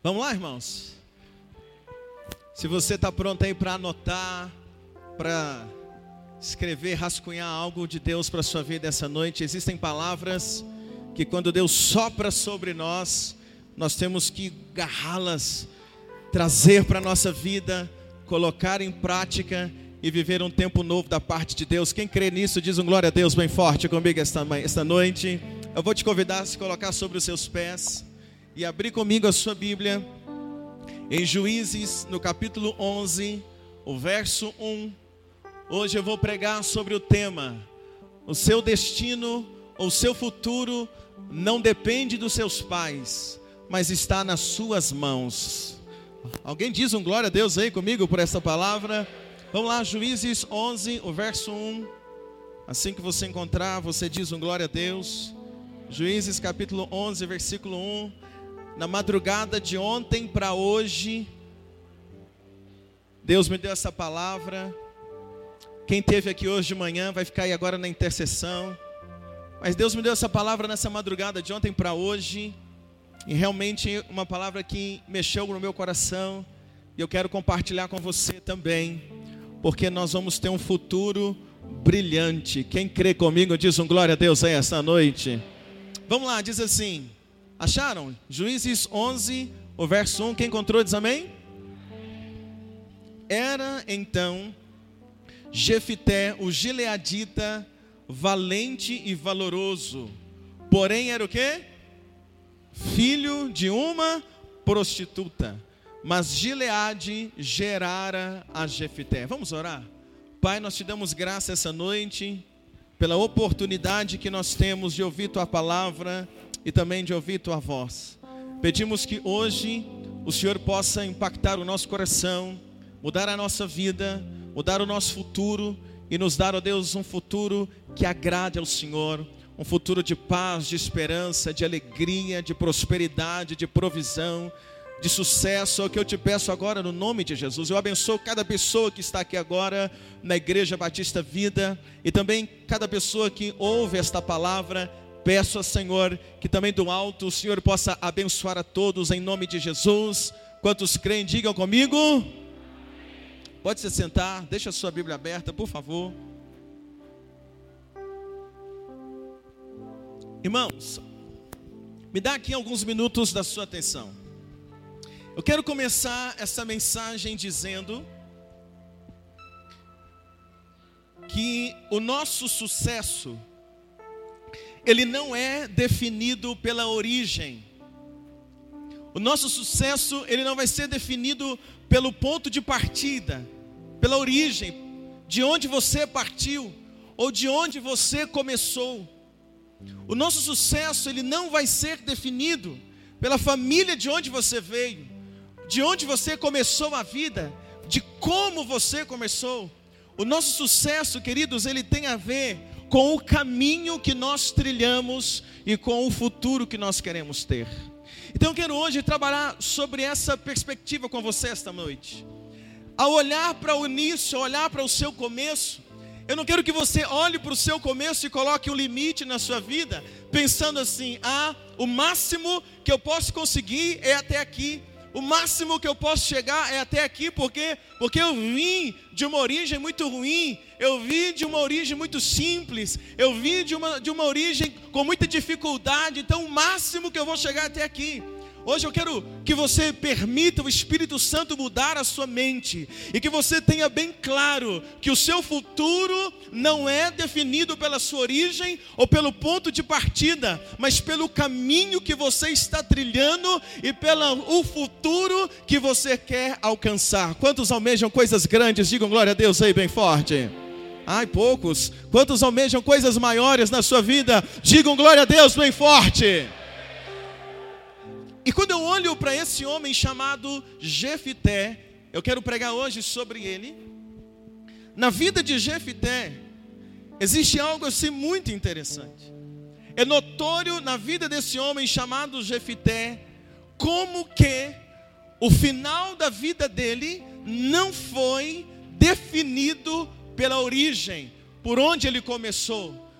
Vamos lá, irmãos? Se você está pronto aí para anotar, para escrever, rascunhar algo de Deus para a sua vida essa noite, existem palavras que quando Deus sopra sobre nós, nós temos que agarrá-las, trazer para a nossa vida, colocar em prática e viver um tempo novo da parte de Deus. Quem crê nisso, diz um glória a Deus bem forte comigo esta, esta noite. Eu vou te convidar a se colocar sobre os seus pés e abrir comigo a sua Bíblia em Juízes, no capítulo 11, o verso 1. Hoje eu vou pregar sobre o tema: o seu destino ou seu futuro não depende dos seus pais, mas está nas suas mãos. Alguém diz um glória a Deus aí comigo por essa palavra? Vamos lá, Juízes 11, o verso 1. Assim que você encontrar, você diz um glória a Deus. Juízes capítulo 11, versículo 1. Na madrugada de ontem para hoje, Deus me deu essa palavra. Quem teve aqui hoje de manhã vai ficar aí agora na intercessão. Mas Deus me deu essa palavra nessa madrugada de ontem para hoje. E realmente uma palavra que mexeu no meu coração. E eu quero compartilhar com você também porque nós vamos ter um futuro brilhante. Quem crê comigo diz um glória a Deus aí esta noite. Vamos lá, diz assim: Acharam? Juízes 11, o verso 1. Quem encontrou diz amém? Era então Jefité, o gileadita, valente e valoroso. Porém era o quê? Filho de uma prostituta mas Gileade gerara a Jefité. Vamos orar? Pai, nós te damos graça essa noite pela oportunidade que nós temos de ouvir tua palavra e também de ouvir tua voz. Pedimos que hoje o Senhor possa impactar o nosso coração, mudar a nossa vida, mudar o nosso futuro e nos dar, ó Deus, um futuro que agrade ao Senhor, um futuro de paz, de esperança, de alegria, de prosperidade, de provisão de sucesso, é o que eu te peço agora no nome de Jesus. Eu abençoo cada pessoa que está aqui agora na Igreja Batista Vida e também cada pessoa que ouve esta palavra. Peço ao Senhor que também do alto o Senhor possa abençoar a todos em nome de Jesus. Quantos creem, digam comigo. Pode se sentar, deixa a sua Bíblia aberta, por favor. Irmãos, me dá aqui alguns minutos da sua atenção. Eu quero começar essa mensagem dizendo que o nosso sucesso ele não é definido pela origem. O nosso sucesso ele não vai ser definido pelo ponto de partida, pela origem, de onde você partiu ou de onde você começou. O nosso sucesso ele não vai ser definido pela família de onde você veio de onde você começou a vida, de como você começou. O nosso sucesso, queridos, ele tem a ver com o caminho que nós trilhamos e com o futuro que nós queremos ter. Então eu quero hoje trabalhar sobre essa perspectiva com você esta noite. Ao olhar para o início, ao olhar para o seu começo, eu não quero que você olhe para o seu começo e coloque um limite na sua vida, pensando assim: ah, o máximo que eu posso conseguir é até aqui. O máximo que eu posso chegar é até aqui, porque porque eu vim de uma origem muito ruim, eu vim de uma origem muito simples, eu vim de uma, de uma origem com muita dificuldade, então o máximo que eu vou chegar é até aqui. Hoje eu quero que você permita o Espírito Santo mudar a sua mente e que você tenha bem claro que o seu futuro não é definido pela sua origem ou pelo ponto de partida, mas pelo caminho que você está trilhando e pelo futuro que você quer alcançar. Quantos almejam coisas grandes? Digam glória a Deus aí bem forte. Ai, poucos. Quantos almejam coisas maiores na sua vida? Digam glória a Deus bem forte. E quando eu olho para esse homem chamado Jefité, eu quero pregar hoje sobre ele. Na vida de Jefité, existe algo assim muito interessante. É notório na vida desse homem chamado Jefité, como que o final da vida dele não foi definido pela origem, por onde ele começou.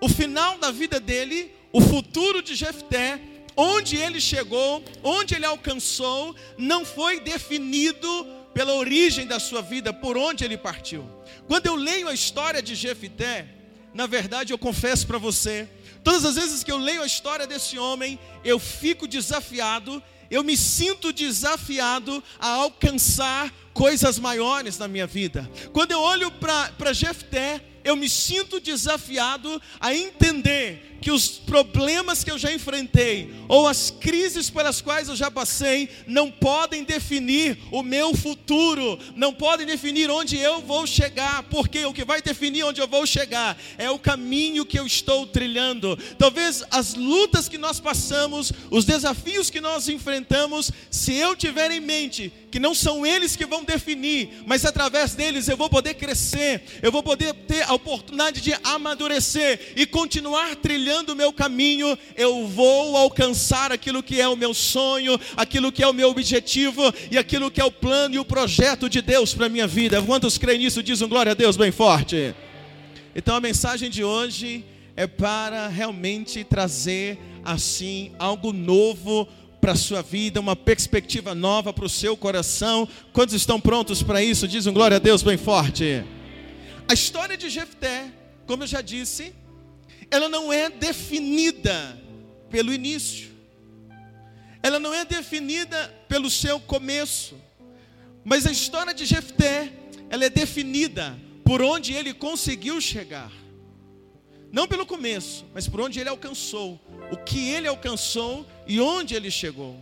O final da vida dele, o futuro de Jefté, onde ele chegou, onde ele alcançou, não foi definido pela origem da sua vida, por onde ele partiu. Quando eu leio a história de Jefité, na verdade eu confesso para você, todas as vezes que eu leio a história desse homem, eu fico desafiado, eu me sinto desafiado a alcançar coisas maiores na minha vida. Quando eu olho para Jefté, eu me sinto desafiado a entender que os problemas que eu já enfrentei, ou as crises pelas quais eu já passei, não podem definir o meu futuro, não podem definir onde eu vou chegar, porque o que vai definir onde eu vou chegar é o caminho que eu estou trilhando. Talvez as lutas que nós passamos, os desafios que nós enfrentamos, se eu tiver em mente que não são eles que vão definir, mas através deles eu vou poder crescer, eu vou poder ter a oportunidade de amadurecer e continuar trilhando o meu caminho, eu vou alcançar aquilo que é o meu sonho, aquilo que é o meu objetivo e aquilo que é o plano e o projeto de Deus para a minha vida. Quantos creem nisso? Dizem glória a Deus bem forte. Então a mensagem de hoje é para realmente trazer assim algo novo para a sua vida, uma perspectiva nova para o seu coração. Quantos estão prontos para isso? Diz um glória a Deus bem forte. A história de Jefté, como eu já disse, ela não é definida pelo início. Ela não é definida pelo seu começo. Mas a história de Jefté, ela é definida por onde ele conseguiu chegar. Não pelo começo, mas por onde ele alcançou, o que ele alcançou e onde ele chegou.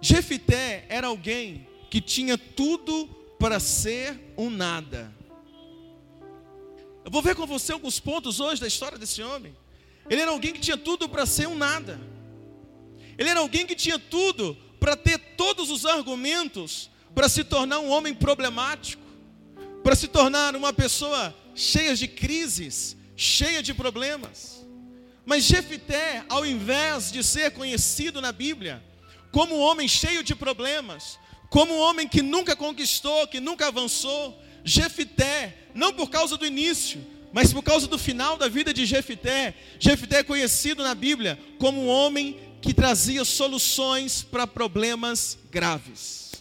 Jefité era alguém que tinha tudo para ser um nada. Eu vou ver com você alguns pontos hoje da história desse homem. Ele era alguém que tinha tudo para ser um nada. Ele era alguém que tinha tudo para ter todos os argumentos para se tornar um homem problemático, para se tornar uma pessoa cheia de crises, cheia de problemas. Mas Jefité, ao invés de ser conhecido na Bíblia como um homem cheio de problemas, como um homem que nunca conquistou, que nunca avançou, Jefité, não por causa do início, mas por causa do final da vida de Jefité, Jefité é conhecido na Bíblia como um homem que trazia soluções para problemas graves.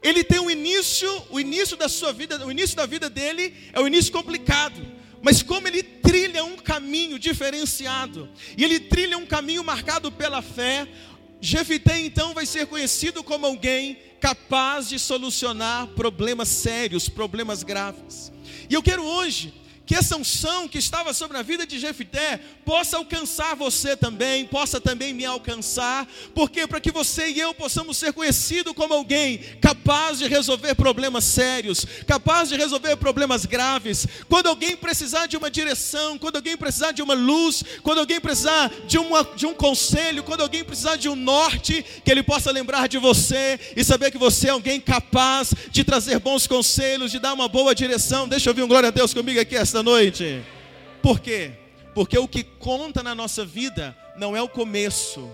Ele tem um início, o início da sua vida, o início da vida dele é um início complicado. Mas como ele trilha um caminho diferenciado, e ele trilha um caminho marcado pela fé, Jefité então vai ser conhecido como alguém capaz de solucionar problemas sérios, problemas graves. E eu quero hoje que essa unção que estava sobre a vida de Jefité possa alcançar você também, possa também me alcançar, porque para que você e eu possamos ser conhecidos como alguém capaz de resolver problemas sérios, capaz de resolver problemas graves. Quando alguém precisar de uma direção, quando alguém precisar de uma luz, quando alguém precisar de, uma, de um conselho, quando alguém precisar de um norte, que ele possa lembrar de você e saber que você é alguém capaz de trazer bons conselhos, de dar uma boa direção. Deixa eu ouvir um glória a Deus comigo aqui esta noite. Por quê? Porque o que conta na nossa vida não é o começo.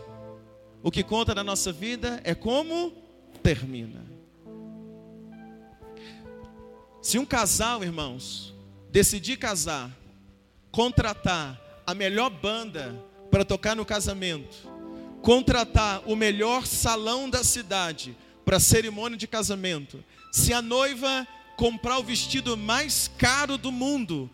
O que conta na nossa vida é como termina. Se um casal, irmãos, decidir casar, contratar a melhor banda para tocar no casamento, contratar o melhor salão da cidade para cerimônia de casamento, se a noiva comprar o vestido mais caro do mundo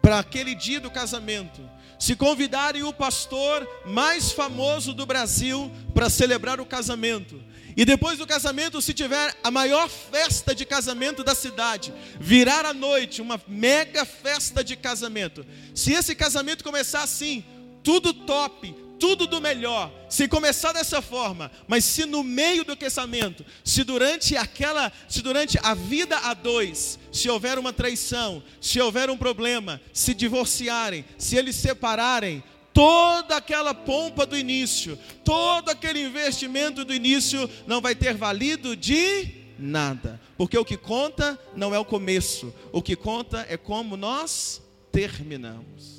para aquele dia do casamento, se convidarem o pastor mais famoso do Brasil para celebrar o casamento, e depois do casamento, se tiver a maior festa de casamento da cidade, virar à noite uma mega festa de casamento. Se esse casamento começar assim, tudo top, tudo do melhor, se começar dessa forma, mas se no meio do casamento, se durante aquela, se durante a vida a dois, se houver uma traição, se houver um problema, se divorciarem, se eles separarem, toda aquela pompa do início, todo aquele investimento do início não vai ter valido de nada, porque o que conta não é o começo, o que conta é como nós terminamos.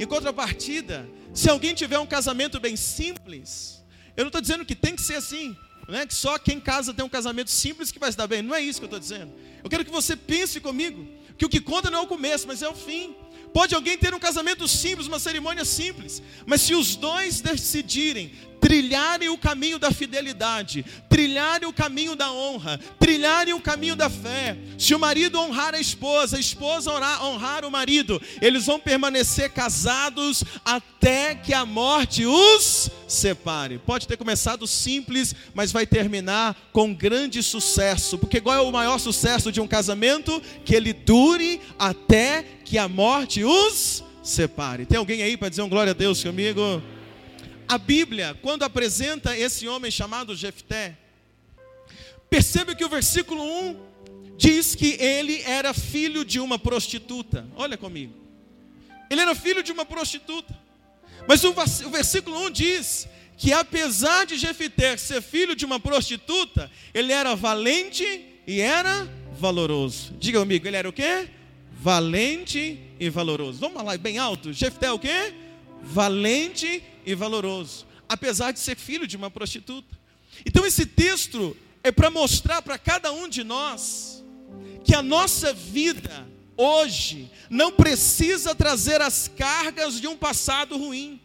Em contrapartida, se alguém tiver um casamento bem simples, eu não estou dizendo que tem que ser assim, não é que só quem casa tem um casamento simples que vai se dar bem, não é isso que eu estou dizendo. Eu quero que você pense comigo, que o que conta não é o começo, mas é o fim. Pode alguém ter um casamento simples, uma cerimônia simples, mas se os dois decidirem trilharem o caminho da fidelidade, trilharem o caminho da honra, trilharem o caminho da fé, se o marido honrar a esposa, a esposa honrar, o marido, eles vão permanecer casados até que a morte os separe. Pode ter começado simples, mas vai terminar com grande sucesso, porque qual é o maior sucesso de um casamento? Que ele dure até que a morte os separe. Tem alguém aí para dizer um glória a Deus comigo? A Bíblia, quando apresenta esse homem chamado Jefté, percebe que o versículo 1 diz que ele era filho de uma prostituta. Olha comigo. Ele era filho de uma prostituta. Mas o versículo 1 diz que apesar de Jefté ser filho de uma prostituta, ele era valente e era valoroso. Diga comigo, ele era o quê? Valente e valoroso. Vamos lá, bem alto. Jefté o quê? Valente e valoroso, apesar de ser filho de uma prostituta. Então esse texto é para mostrar para cada um de nós que a nossa vida hoje não precisa trazer as cargas de um passado ruim.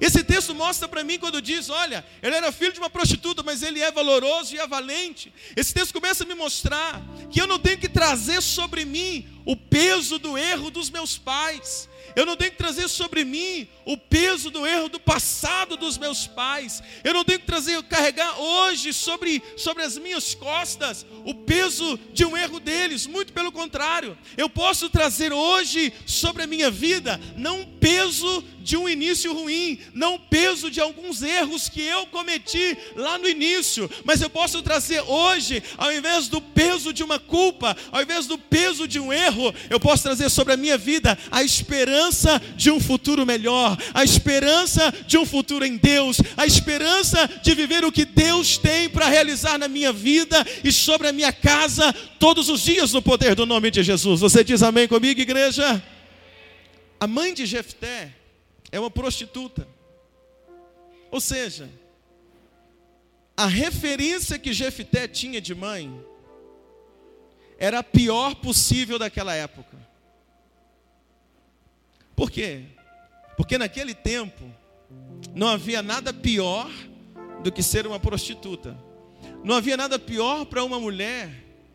Esse texto mostra para mim quando diz: olha, ele era filho de uma prostituta, mas ele é valoroso e é valente. Esse texto começa a me mostrar que eu não tenho que trazer sobre mim o peso do erro dos meus pais, eu não tenho que trazer sobre mim o peso do erro do passado dos meus pais. Eu não tenho que trazer, carregar hoje sobre, sobre as minhas costas o peso de um erro deles. Muito pelo contrário, eu posso trazer hoje sobre a minha vida não um peso de um início ruim, não o peso de alguns erros que eu cometi lá no início, mas eu posso trazer hoje, ao invés do peso de uma culpa, ao invés do peso de um erro, eu posso trazer sobre a minha vida a esperança de um futuro melhor, a esperança de um futuro em Deus, a esperança de viver o que Deus tem para realizar na minha vida e sobre a minha casa todos os dias no poder do nome de Jesus. Você diz amém comigo, igreja? A mãe de Jefté é uma prostituta. Ou seja, a referência que Jefté tinha de mãe era a pior possível daquela época. Por quê? Porque naquele tempo não havia nada pior do que ser uma prostituta. Não havia nada pior para uma mulher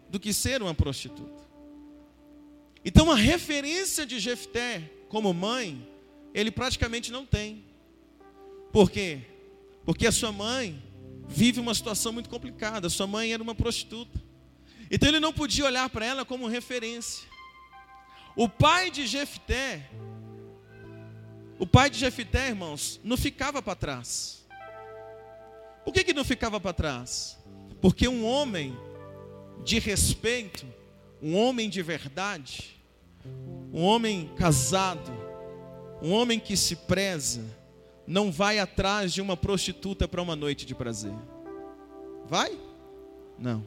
do que ser uma prostituta. Então a referência de Jefté como mãe, ele praticamente não tem. Por quê? Porque a sua mãe vive uma situação muito complicada. Sua mãe era uma prostituta. Então ele não podia olhar para ela como referência. O pai de Jefté o pai de Jefité, irmãos, não ficava para trás. Por que, que não ficava para trás? Porque um homem de respeito, um homem de verdade, um homem casado, um homem que se preza, não vai atrás de uma prostituta para uma noite de prazer. Vai? Não.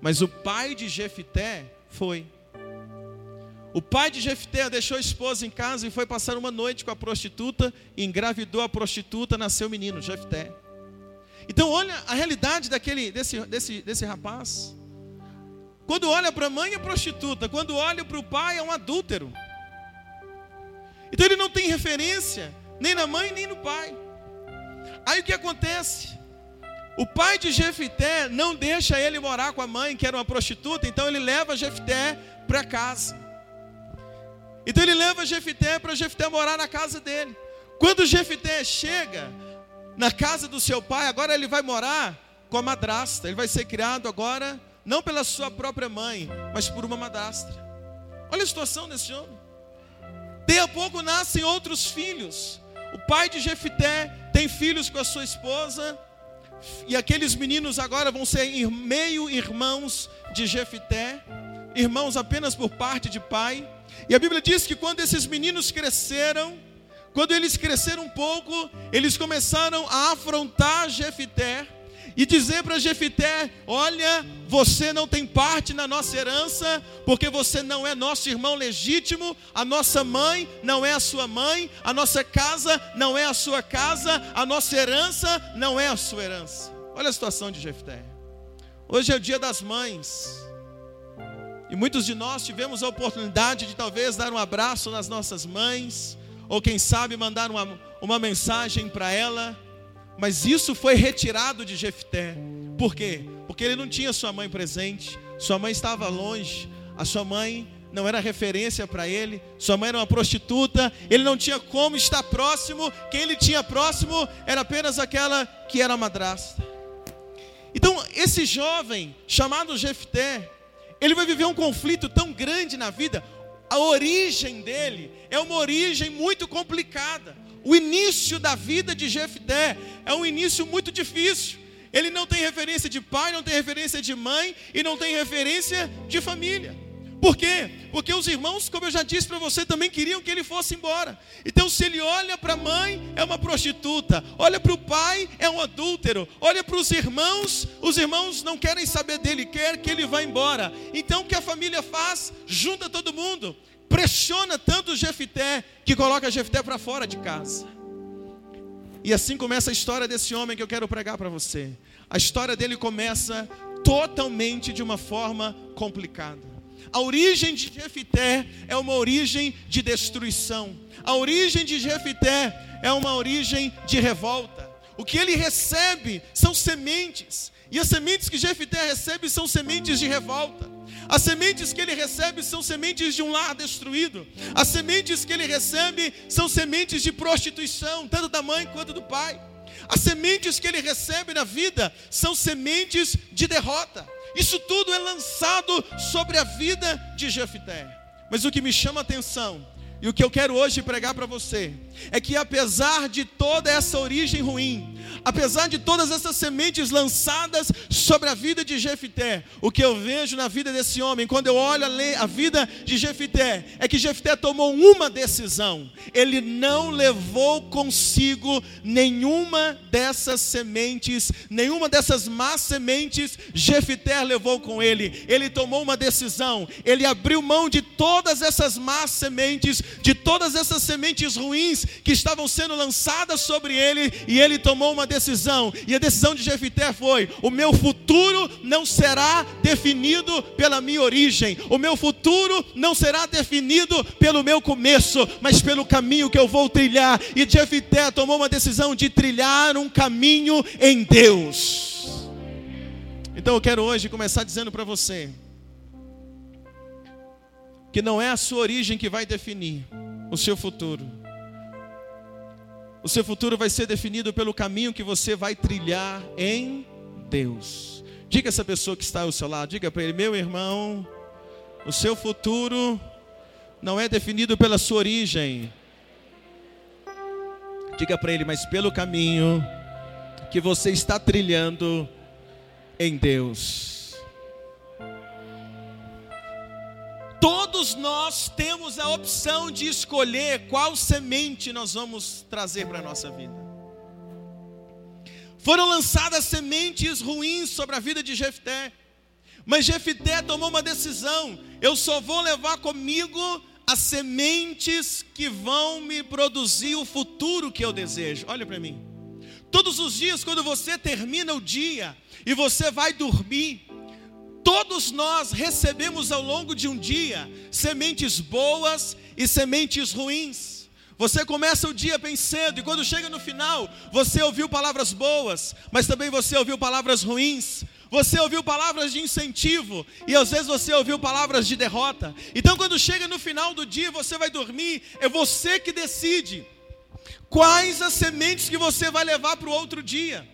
Mas o pai de Jefité foi. O pai de Jefté deixou a esposa em casa e foi passar uma noite com a prostituta, engravidou a prostituta, nasceu o menino, Jefté. Então olha a realidade daquele, desse, desse, desse rapaz. Quando olha para a mãe é prostituta, quando olha para o pai é um adúltero. Então ele não tem referência nem na mãe nem no pai. Aí o que acontece? O pai de Jefté não deixa ele morar com a mãe, que era uma prostituta, então ele leva Jefté para casa. Então ele leva Jefité para Jefité morar na casa dele. Quando Jefité chega na casa do seu pai, agora ele vai morar com a madrasta. Ele vai ser criado agora não pela sua própria mãe, mas por uma madrasta. Olha a situação desse homem. Daí a pouco nascem outros filhos. O pai de Jefité tem filhos com a sua esposa, e aqueles meninos agora vão ser meio irmãos de Jefité, irmãos apenas por parte de pai. E a Bíblia diz que quando esses meninos cresceram, quando eles cresceram um pouco, eles começaram a afrontar Jefité e dizer para Jefité: Olha, você não tem parte na nossa herança, porque você não é nosso irmão legítimo, a nossa mãe não é a sua mãe, a nossa casa não é a sua casa, a nossa herança não é a sua herança. Olha a situação de Jefté. Hoje é o dia das mães. E muitos de nós tivemos a oportunidade de talvez dar um abraço nas nossas mães, ou quem sabe mandar uma, uma mensagem para ela, mas isso foi retirado de Jefté. Por quê? Porque ele não tinha sua mãe presente, sua mãe estava longe, a sua mãe não era referência para ele, sua mãe era uma prostituta, ele não tinha como estar próximo, quem ele tinha próximo era apenas aquela que era madrasta. Então, esse jovem chamado Jefté, ele vai viver um conflito tão grande na vida. A origem dele é uma origem muito complicada. O início da vida de Jefté é um início muito difícil. Ele não tem referência de pai, não tem referência de mãe e não tem referência de família. Por quê? Porque os irmãos, como eu já disse para você, também queriam que ele fosse embora. Então, se ele olha para a mãe, é uma prostituta. Olha para o pai, é um adúltero. Olha para os irmãos, os irmãos não querem saber dele, quer que ele vá embora. Então, o que a família faz? Junta todo mundo. Pressiona tanto o Jefité que coloca Jefté para fora de casa. E assim começa a história desse homem que eu quero pregar para você. A história dele começa totalmente de uma forma complicada. A origem de Jefité é uma origem de destruição. A origem de Jefité é uma origem de revolta. O que ele recebe são sementes. E as sementes que Jefité recebe são sementes de revolta. As sementes que ele recebe são sementes de um lar destruído. As sementes que ele recebe são sementes de prostituição, tanto da mãe quanto do pai. As sementes que ele recebe na vida são sementes de derrota. Isso tudo é lançado sobre a vida de Jefté. Mas o que me chama a atenção e o que eu quero hoje pregar para você é que apesar de toda essa origem ruim, apesar de todas essas sementes lançadas sobre a vida de Jefité, o que eu vejo na vida desse homem, quando eu olho a, vida de Jefité, é que Jefité tomou uma decisão. Ele não levou consigo nenhuma dessas sementes, nenhuma dessas más sementes, Jefité levou com ele. Ele tomou uma decisão, ele abriu mão de todas essas más sementes de todas essas sementes ruins que estavam sendo lançadas sobre ele, e ele tomou uma decisão. E a decisão de Jefité foi: o meu futuro não será definido pela minha origem, o meu futuro não será definido pelo meu começo, mas pelo caminho que eu vou trilhar. E Jefité tomou uma decisão de trilhar um caminho em Deus. Então eu quero hoje começar dizendo para você que não é a sua origem que vai definir o seu futuro. O seu futuro vai ser definido pelo caminho que você vai trilhar em Deus. Diga essa pessoa que está ao seu lado, diga para ele, meu irmão, o seu futuro não é definido pela sua origem. Diga para ele, mas pelo caminho que você está trilhando em Deus. Todos nós temos a opção de escolher qual semente nós vamos trazer para a nossa vida. Foram lançadas sementes ruins sobre a vida de Jefté, mas Jefté tomou uma decisão: eu só vou levar comigo as sementes que vão me produzir o futuro que eu desejo. Olha para mim. Todos os dias, quando você termina o dia e você vai dormir, Todos nós recebemos ao longo de um dia sementes boas e sementes ruins. Você começa o dia bem cedo e quando chega no final, você ouviu palavras boas, mas também você ouviu palavras ruins. Você ouviu palavras de incentivo e às vezes você ouviu palavras de derrota. Então, quando chega no final do dia, você vai dormir, é você que decide quais as sementes que você vai levar para o outro dia.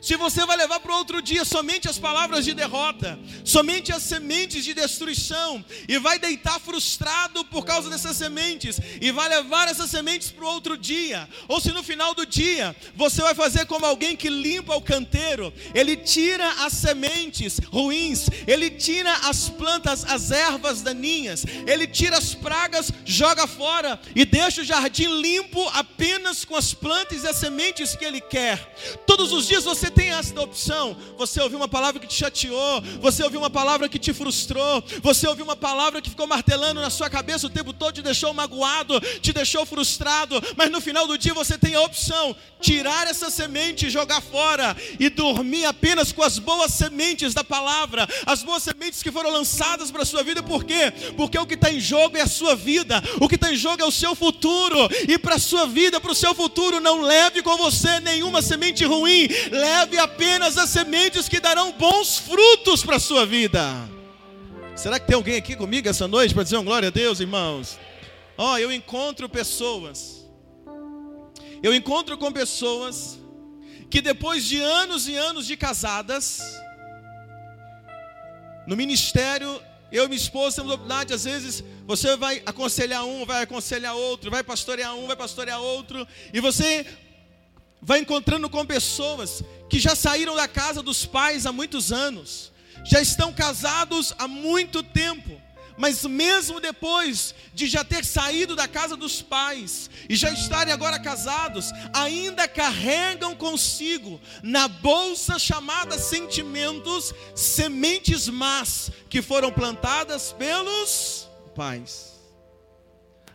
Se você vai levar para outro dia somente as palavras de derrota, somente as sementes de destruição, e vai deitar frustrado por causa dessas sementes, e vai levar essas sementes para outro dia, ou se no final do dia você vai fazer como alguém que limpa o canteiro, ele tira as sementes ruins, ele tira as plantas, as ervas daninhas, ele tira as pragas, joga fora e deixa o jardim limpo apenas com as plantas e as sementes que ele quer. Todos os dias você tem essa opção, você ouviu uma palavra que te chateou, você ouviu uma palavra que te frustrou, você ouviu uma palavra que ficou martelando na sua cabeça o tempo todo, te deixou magoado, te deixou frustrado, mas no final do dia você tem a opção: tirar essa semente e jogar fora e dormir apenas com as boas sementes da palavra, as boas sementes que foram lançadas para a sua vida, por quê? Porque o que está em jogo é a sua vida, o que está em jogo é o seu futuro, e para a sua vida, para o seu futuro, não leve com você nenhuma semente ruim, leve apenas as sementes que darão bons frutos para a sua vida. Será que tem alguém aqui comigo essa noite para dizer um glória a Deus, irmãos? Ó, oh, eu encontro pessoas, eu encontro com pessoas que depois de anos e anos de casadas, no ministério, eu e minha esposa temos a oportunidade, às vezes, você vai aconselhar um, vai aconselhar outro, vai pastorear um, vai pastorear outro, e você vai encontrando com pessoas que já saíram da casa dos pais há muitos anos, já estão casados há muito tempo, mas mesmo depois de já ter saído da casa dos pais e já estarem agora casados, ainda carregam consigo na bolsa chamada sentimentos sementes más que foram plantadas pelos pais.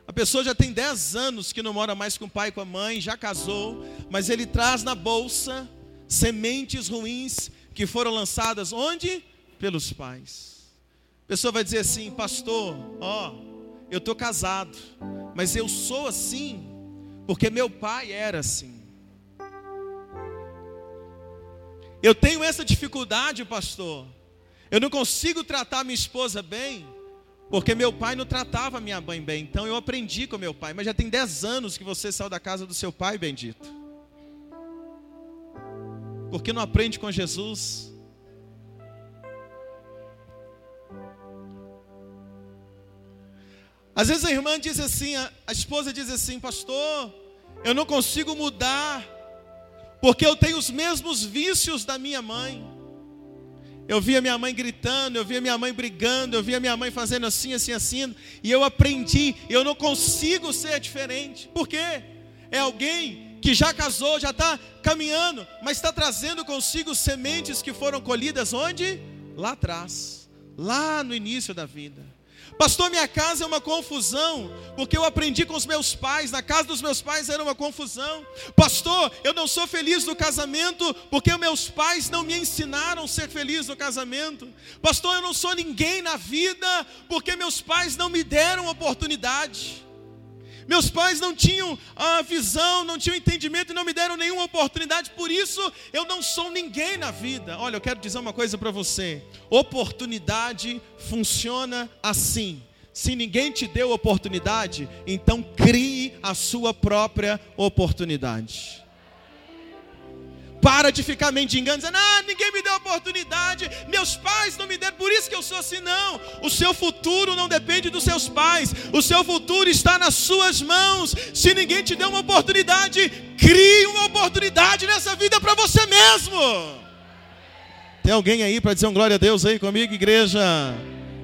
A pessoa já tem 10 anos que não mora mais com o pai e com a mãe, já casou, mas ele traz na bolsa sementes ruins que foram lançadas onde? Pelos pais. A pessoa vai dizer assim, pastor, ó, eu estou casado, mas eu sou assim, porque meu pai era assim. Eu tenho essa dificuldade, pastor. Eu não consigo tratar minha esposa bem, porque meu pai não tratava minha mãe bem, então eu aprendi com meu pai. Mas já tem 10 anos que você saiu da casa do seu pai, bendito. Por que não aprende com Jesus? Às vezes a irmã diz assim, a esposa diz assim, pastor, eu não consigo mudar, porque eu tenho os mesmos vícios da minha mãe. Eu via minha mãe gritando, eu via minha mãe brigando, eu via minha mãe fazendo assim, assim, assim, e eu aprendi, eu não consigo ser diferente. Por quê? É alguém que já casou, já está caminhando, mas está trazendo consigo sementes que foram colhidas onde? Lá atrás, lá no início da vida. Pastor, minha casa é uma confusão, porque eu aprendi com os meus pais, na casa dos meus pais era uma confusão. Pastor, eu não sou feliz no casamento, porque meus pais não me ensinaram a ser feliz no casamento. Pastor, eu não sou ninguém na vida, porque meus pais não me deram oportunidade. Meus pais não tinham a visão, não tinham entendimento e não me deram nenhuma oportunidade, por isso eu não sou ninguém na vida. Olha, eu quero dizer uma coisa para você: oportunidade funciona assim. Se ninguém te deu oportunidade, então crie a sua própria oportunidade. Para de ficar mendigando, dizendo: Ah, ninguém me deu oportunidade, meus pais não me deram, por isso que eu sou assim. Não, o seu futuro não depende dos seus pais, o seu futuro está nas suas mãos. Se ninguém te deu uma oportunidade, crie uma oportunidade nessa vida para você mesmo. Tem alguém aí para dizer um glória a Deus aí comigo, igreja?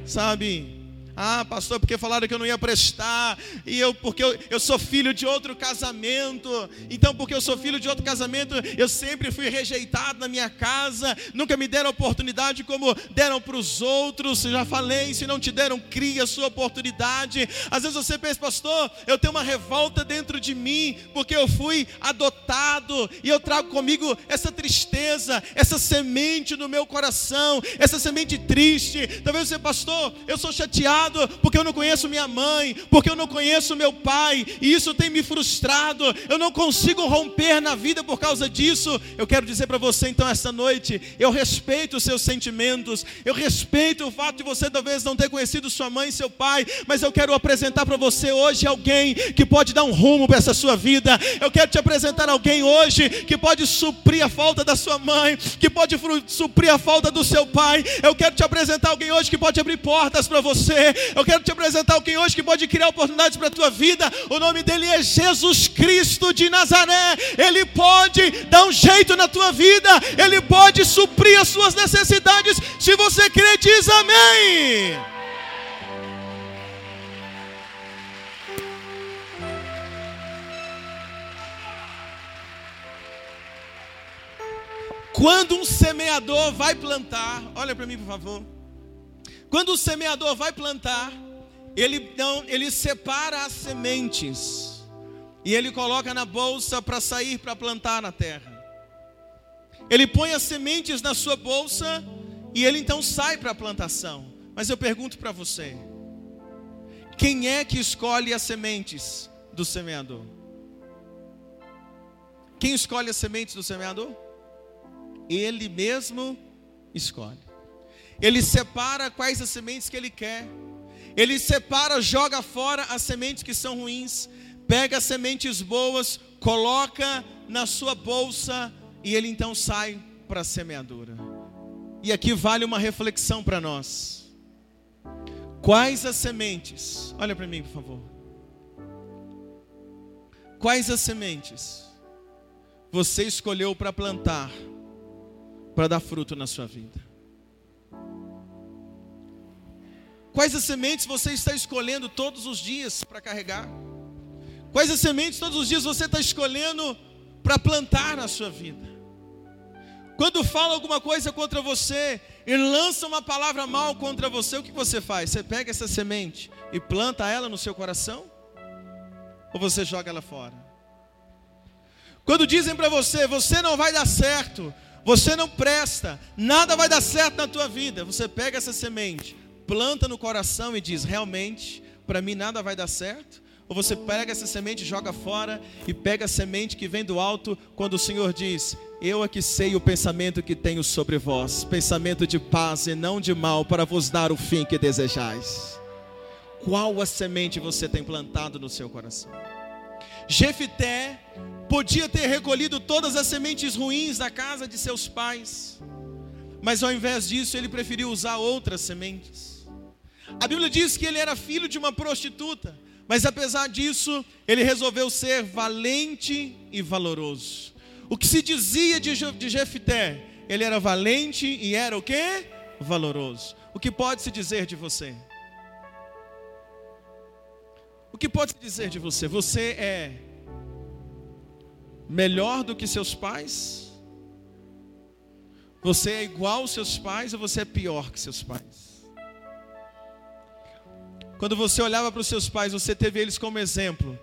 Sabe? Ah, pastor, porque falaram que eu não ia prestar, e eu, porque eu, eu sou filho de outro casamento, então, porque eu sou filho de outro casamento, eu sempre fui rejeitado na minha casa, nunca me deram oportunidade como deram para os outros. Já falei, se não te deram, cria a sua oportunidade. Às vezes você pensa, pastor, eu tenho uma revolta dentro de mim, porque eu fui adotado, e eu trago comigo essa tristeza, essa semente no meu coração, essa semente triste. Talvez você, pastor, eu sou chateado porque eu não conheço minha mãe, porque eu não conheço meu pai, e isso tem me frustrado. Eu não consigo romper na vida por causa disso. Eu quero dizer para você então esta noite, eu respeito os seus sentimentos, eu respeito o fato de você talvez não ter conhecido sua mãe e seu pai, mas eu quero apresentar para você hoje alguém que pode dar um rumo para essa sua vida. Eu quero te apresentar alguém hoje que pode suprir a falta da sua mãe, que pode suprir a falta do seu pai. Eu quero te apresentar alguém hoje que pode abrir portas para você. Eu quero te apresentar alguém hoje que pode criar oportunidades para a tua vida. O nome dele é Jesus Cristo de Nazaré. Ele pode dar um jeito na tua vida. Ele pode suprir as suas necessidades. Se você crê, diz amém. Quando um semeador vai plantar, olha para mim por favor. Quando o semeador vai plantar, ele não, ele separa as sementes e ele coloca na bolsa para sair para plantar na terra. Ele põe as sementes na sua bolsa e ele então sai para a plantação. Mas eu pergunto para você: quem é que escolhe as sementes do semeador? Quem escolhe as sementes do semeador? Ele mesmo escolhe. Ele separa quais as sementes que ele quer. Ele separa, joga fora as sementes que são ruins, pega as sementes boas, coloca na sua bolsa e ele então sai para a semeadura. E aqui vale uma reflexão para nós. Quais as sementes? Olha para mim, por favor. Quais as sementes você escolheu para plantar, para dar fruto na sua vida? Quais as sementes você está escolhendo todos os dias para carregar? Quais as sementes todos os dias você está escolhendo para plantar na sua vida? Quando fala alguma coisa contra você e lança uma palavra mal contra você, o que você faz? Você pega essa semente e planta ela no seu coração? Ou você joga ela fora? Quando dizem para você, você não vai dar certo, você não presta, nada vai dar certo na tua vida, você pega essa semente, planta no coração e diz: realmente, para mim nada vai dar certo? Ou você pega essa semente, joga fora e pega a semente que vem do alto, quando o Senhor diz: Eu aqui sei o pensamento que tenho sobre vós, pensamento de paz e não de mal, para vos dar o fim que desejais. Qual a semente você tem plantado no seu coração? Jefité podia ter recolhido todas as sementes ruins da casa de seus pais, mas ao invés disso, ele preferiu usar outras sementes. A Bíblia diz que ele era filho de uma prostituta, mas apesar disso, ele resolveu ser valente e valoroso. O que se dizia de, de Jefité? Ele era valente e era o que? Valoroso. O que pode se dizer de você? O que pode se dizer de você? Você é melhor do que seus pais? Você é igual aos seus pais ou você é pior que seus pais? Quando você olhava para os seus pais, você teve eles como exemplo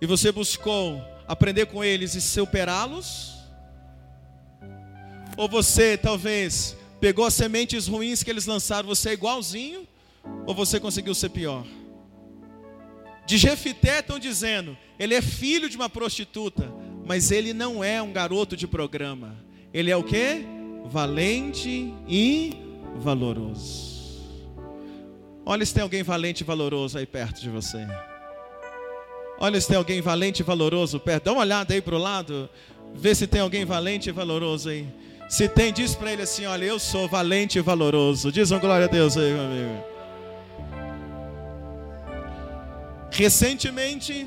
e você buscou aprender com eles e superá-los? Ou você talvez pegou as sementes ruins que eles lançaram, você é igualzinho? Ou você conseguiu ser pior? De Jefité estão dizendo, ele é filho de uma prostituta, mas ele não é um garoto de programa. Ele é o que? Valente e valoroso. Olha se tem alguém valente e valoroso aí perto de você. Olha se tem alguém valente e valoroso perto. Dá uma olhada aí para o lado. Vê se tem alguém valente e valoroso aí. Se tem, diz para ele assim: Olha, eu sou valente e valoroso. Diz um glória a Deus aí, meu amigo. Recentemente,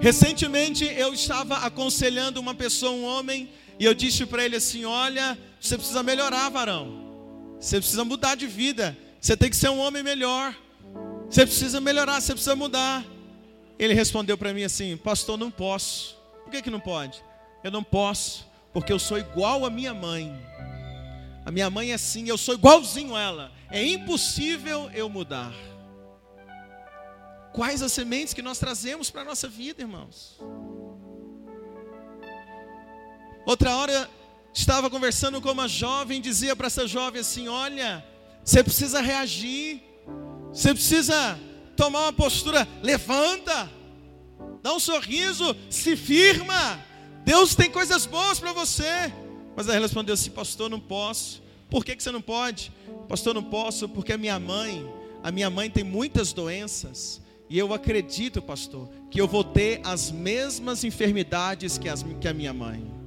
Recentemente eu estava aconselhando uma pessoa, um homem, e eu disse para ele assim: Olha, você precisa melhorar, varão. Você precisa mudar de vida. Você tem que ser um homem melhor. Você precisa melhorar, você precisa mudar. Ele respondeu para mim assim: Pastor, não posso. Por que, que não pode? Eu não posso, porque eu sou igual à minha mãe. A minha mãe é assim, eu sou igualzinho a ela. É impossível eu mudar. Quais as sementes que nós trazemos para a nossa vida, irmãos? Outra hora, estava conversando com uma jovem, dizia para essa jovem assim: Olha, você precisa reagir, você precisa tomar uma postura, levanta, dá um sorriso, se firma. Deus tem coisas boas para você. Mas ela respondeu assim: Pastor, não posso. Por que, que você não pode? Pastor, não posso, porque a minha mãe, a minha mãe tem muitas doenças. E eu acredito, pastor, que eu vou ter as mesmas enfermidades que, as, que a minha mãe.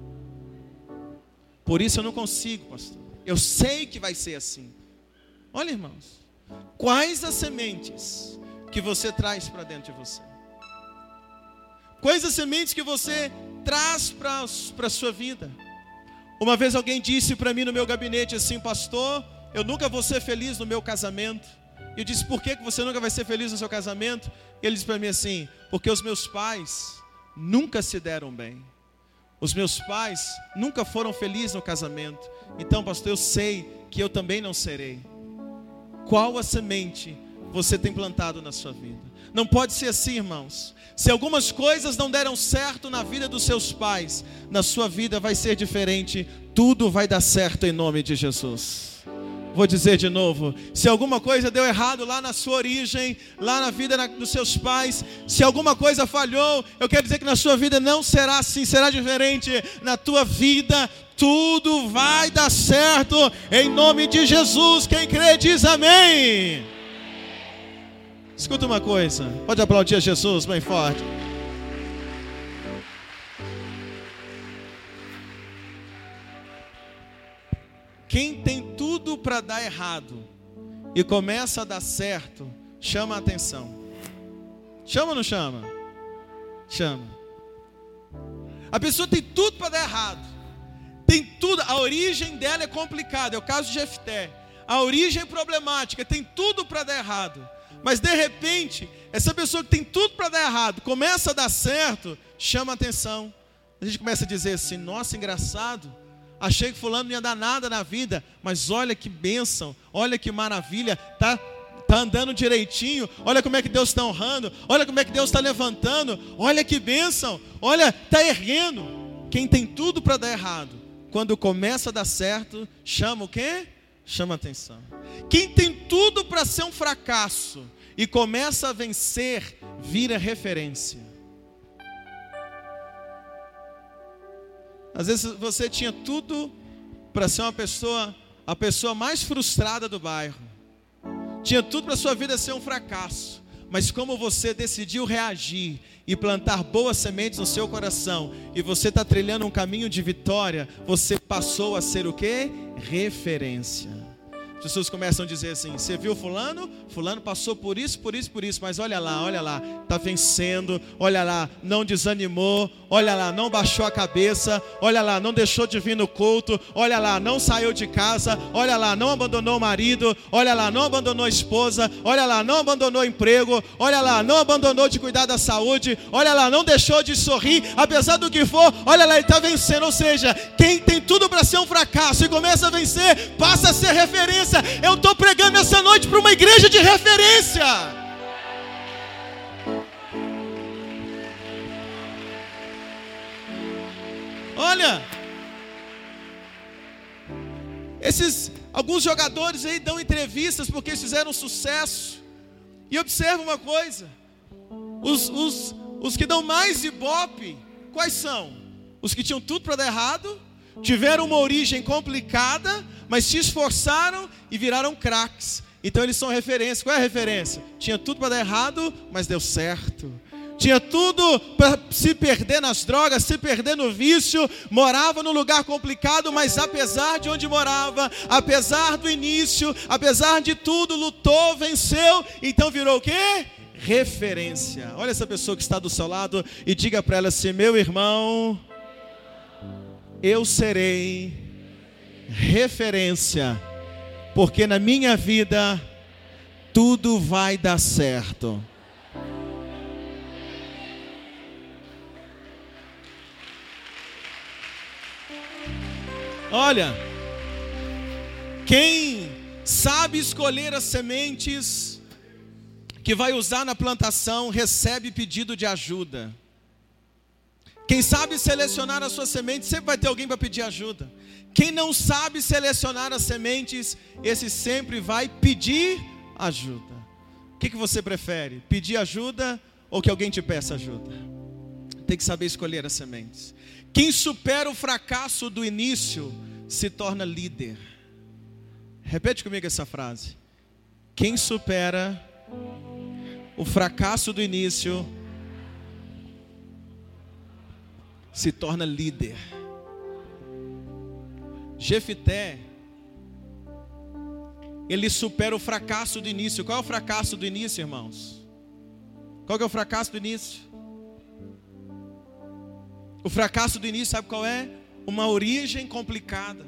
Por isso eu não consigo, pastor. Eu sei que vai ser assim. Olha, irmãos, quais as sementes que você traz para dentro de você? Quais as sementes que você traz para a sua vida? Uma vez alguém disse para mim no meu gabinete assim, pastor, eu nunca vou ser feliz no meu casamento. Eu disse: Por que você nunca vai ser feliz no seu casamento? Ele disse para mim assim: Porque os meus pais nunca se deram bem. Os meus pais nunca foram felizes no casamento. Então, pastor, eu sei que eu também não serei. Qual a semente você tem plantado na sua vida? Não pode ser assim, irmãos. Se algumas coisas não deram certo na vida dos seus pais, na sua vida vai ser diferente. Tudo vai dar certo em nome de Jesus. Vou dizer de novo: se alguma coisa deu errado lá na sua origem, lá na vida dos seus pais, se alguma coisa falhou, eu quero dizer que na sua vida não será assim, será diferente. Na tua vida, tudo vai dar certo, em nome de Jesus. Quem crê, diz amém. Escuta uma coisa, pode aplaudir a Jesus bem forte. Quem tem tudo para dar errado e começa a dar certo, chama a atenção. Chama ou não chama? Chama. A pessoa tem tudo para dar errado. Tem tudo, a origem dela é complicada, é o caso de Jefté. A origem é problemática, tem tudo para dar errado. Mas de repente, essa pessoa que tem tudo para dar errado, começa a dar certo, chama a atenção. A gente começa a dizer assim: "Nossa, engraçado Achei que fulano não ia dar nada na vida, mas olha que bênção, olha que maravilha, tá tá andando direitinho, olha como é que Deus está honrando, olha como é que Deus está levantando, olha que bênção, olha, está erguendo. Quem tem tudo para dar errado, quando começa a dar certo, chama o quê? Chama atenção. Quem tem tudo para ser um fracasso e começa a vencer, vira referência. Às vezes você tinha tudo para ser uma pessoa, a pessoa mais frustrada do bairro. Tinha tudo para sua vida ser um fracasso. Mas como você decidiu reagir e plantar boas sementes no seu coração, e você está trilhando um caminho de vitória, você passou a ser o que? Referência pessoas começam a dizer assim: você viu fulano? Fulano passou por isso, por isso, por isso, mas olha lá, olha lá, está vencendo, olha lá, não desanimou, olha lá, não baixou a cabeça, olha lá, não deixou de vir no culto, olha lá, não saiu de casa, olha lá, não abandonou o marido, olha lá, não abandonou a esposa, olha lá, não abandonou o emprego, olha lá, não abandonou de cuidar da saúde, olha lá, não deixou de sorrir, apesar do que for, olha lá, ele está vencendo. Ou seja, quem tem tudo para ser um fracasso e começa a vencer, passa a ser referência referência. Eu estou pregando essa noite para uma igreja de referência. Olha, esses alguns jogadores aí dão entrevistas porque eles fizeram sucesso. E observa uma coisa: os, os, os que dão mais ibope, quais são? Os que tinham tudo para dar errado, tiveram uma origem complicada, mas se esforçaram e viraram craques. Então eles são referência. Qual é a referência? Tinha tudo para dar errado, mas deu certo. Tinha tudo para se perder nas drogas, se perder no vício, morava num lugar complicado, mas apesar de onde morava, apesar do início, apesar de tudo, lutou, venceu, então virou o quê? Referência. Olha essa pessoa que está do seu lado e diga para ela assim: meu irmão, eu serei referência, porque na minha vida tudo vai dar certo. Olha, quem sabe escolher as sementes que vai usar na plantação, recebe pedido de ajuda. Quem sabe selecionar as suas sementes, sempre vai ter alguém para pedir ajuda. Quem não sabe selecionar as sementes, esse sempre vai pedir ajuda. O que, que você prefere? Pedir ajuda ou que alguém te peça ajuda? Tem que saber escolher as sementes. Quem supera o fracasso do início se torna líder. Repete comigo essa frase. Quem supera o fracasso do início se torna líder. Jefité, ele supera o fracasso do início. Qual é o fracasso do início, irmãos? Qual é o fracasso do início? O fracasso do início, sabe qual é? Uma origem complicada,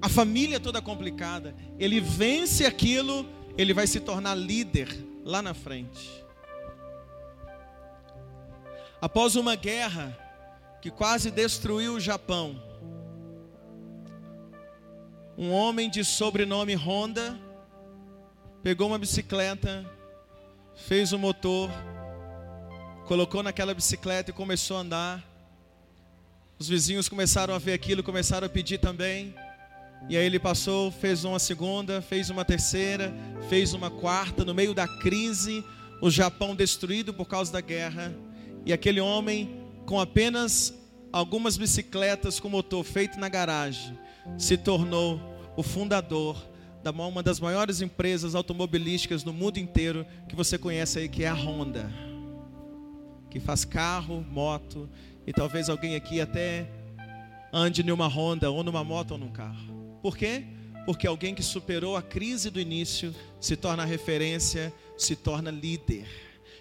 a família toda complicada. Ele vence aquilo, ele vai se tornar líder lá na frente. Após uma guerra, que quase destruiu o Japão. Um homem de sobrenome Honda pegou uma bicicleta, fez o motor, colocou naquela bicicleta e começou a andar. Os vizinhos começaram a ver aquilo, começaram a pedir também. E aí ele passou, fez uma segunda, fez uma terceira, fez uma quarta, no meio da crise, o Japão destruído por causa da guerra. E aquele homem, com apenas algumas bicicletas com motor feito na garagem, se tornou o fundador da uma das maiores empresas automobilísticas no mundo inteiro que você conhece aí, que é a Honda, que faz carro, moto e talvez alguém aqui até ande numa Honda ou numa moto ou num carro. Por quê? Porque alguém que superou a crise do início se torna referência, se torna líder.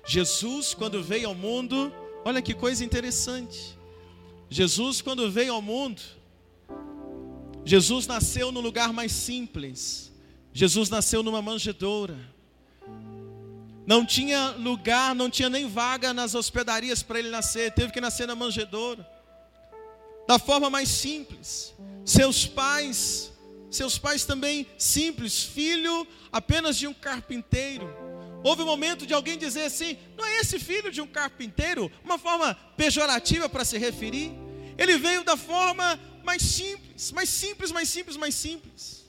Jesus, quando veio ao mundo, olha que coisa interessante. Jesus, quando veio ao mundo, Jesus nasceu no lugar mais simples. Jesus nasceu numa manjedoura. Não tinha lugar, não tinha nem vaga nas hospedarias para ele nascer, teve que nascer na manjedoura. Da forma mais simples. Seus pais seus pais também simples, filho apenas de um carpinteiro. Houve um momento de alguém dizer assim: não é esse filho de um carpinteiro? Uma forma pejorativa para se referir. Ele veio da forma mais simples, mais simples, mais simples, mais simples.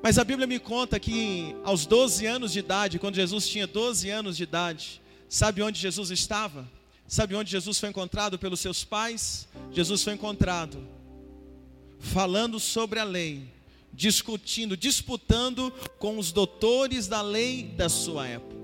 Mas a Bíblia me conta que aos 12 anos de idade, quando Jesus tinha 12 anos de idade, sabe onde Jesus estava? Sabe onde Jesus foi encontrado pelos seus pais? Jesus foi encontrado falando sobre a lei, discutindo, disputando com os doutores da lei da sua época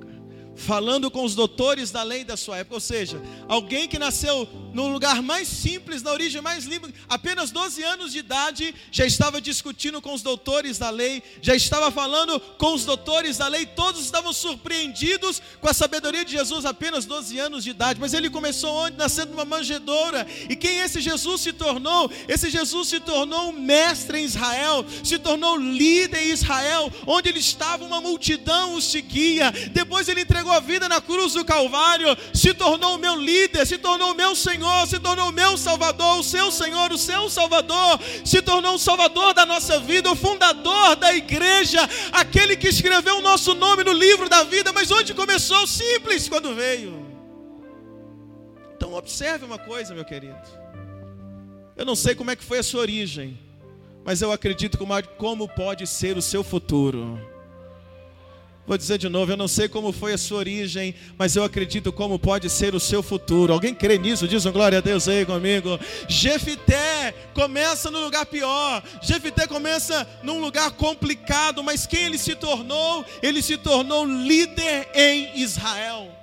falando com os doutores da lei da sua época, ou seja, alguém que nasceu no lugar mais simples, na origem mais limpa, apenas 12 anos de idade, já estava discutindo com os doutores da lei, já estava falando com os doutores da lei, todos estavam surpreendidos com a sabedoria de Jesus, apenas 12 anos de idade, mas ele começou onde? Nascendo numa manjedoura, e quem esse Jesus se tornou? Esse Jesus se tornou um mestre em Israel, se tornou líder em Israel, onde ele estava, uma multidão o seguia, depois ele entregou entregou a vida na cruz do Calvário, se tornou o meu líder, se tornou o meu Senhor, se tornou o meu Salvador, o seu Senhor, o seu Salvador, se tornou o Salvador da nossa vida, o fundador da igreja, aquele que escreveu o nosso nome no livro da vida, mas onde começou? Simples quando veio. Então observe uma coisa, meu querido. Eu não sei como é que foi a sua origem, mas eu acredito como, como pode ser o seu futuro. Vou dizer de novo, eu não sei como foi a sua origem, mas eu acredito como pode ser o seu futuro. Alguém crê nisso? Diz um glória a Deus aí comigo. Jefité começa no lugar pior. Jefité começa num lugar complicado, mas quem ele se tornou? Ele se tornou líder em Israel.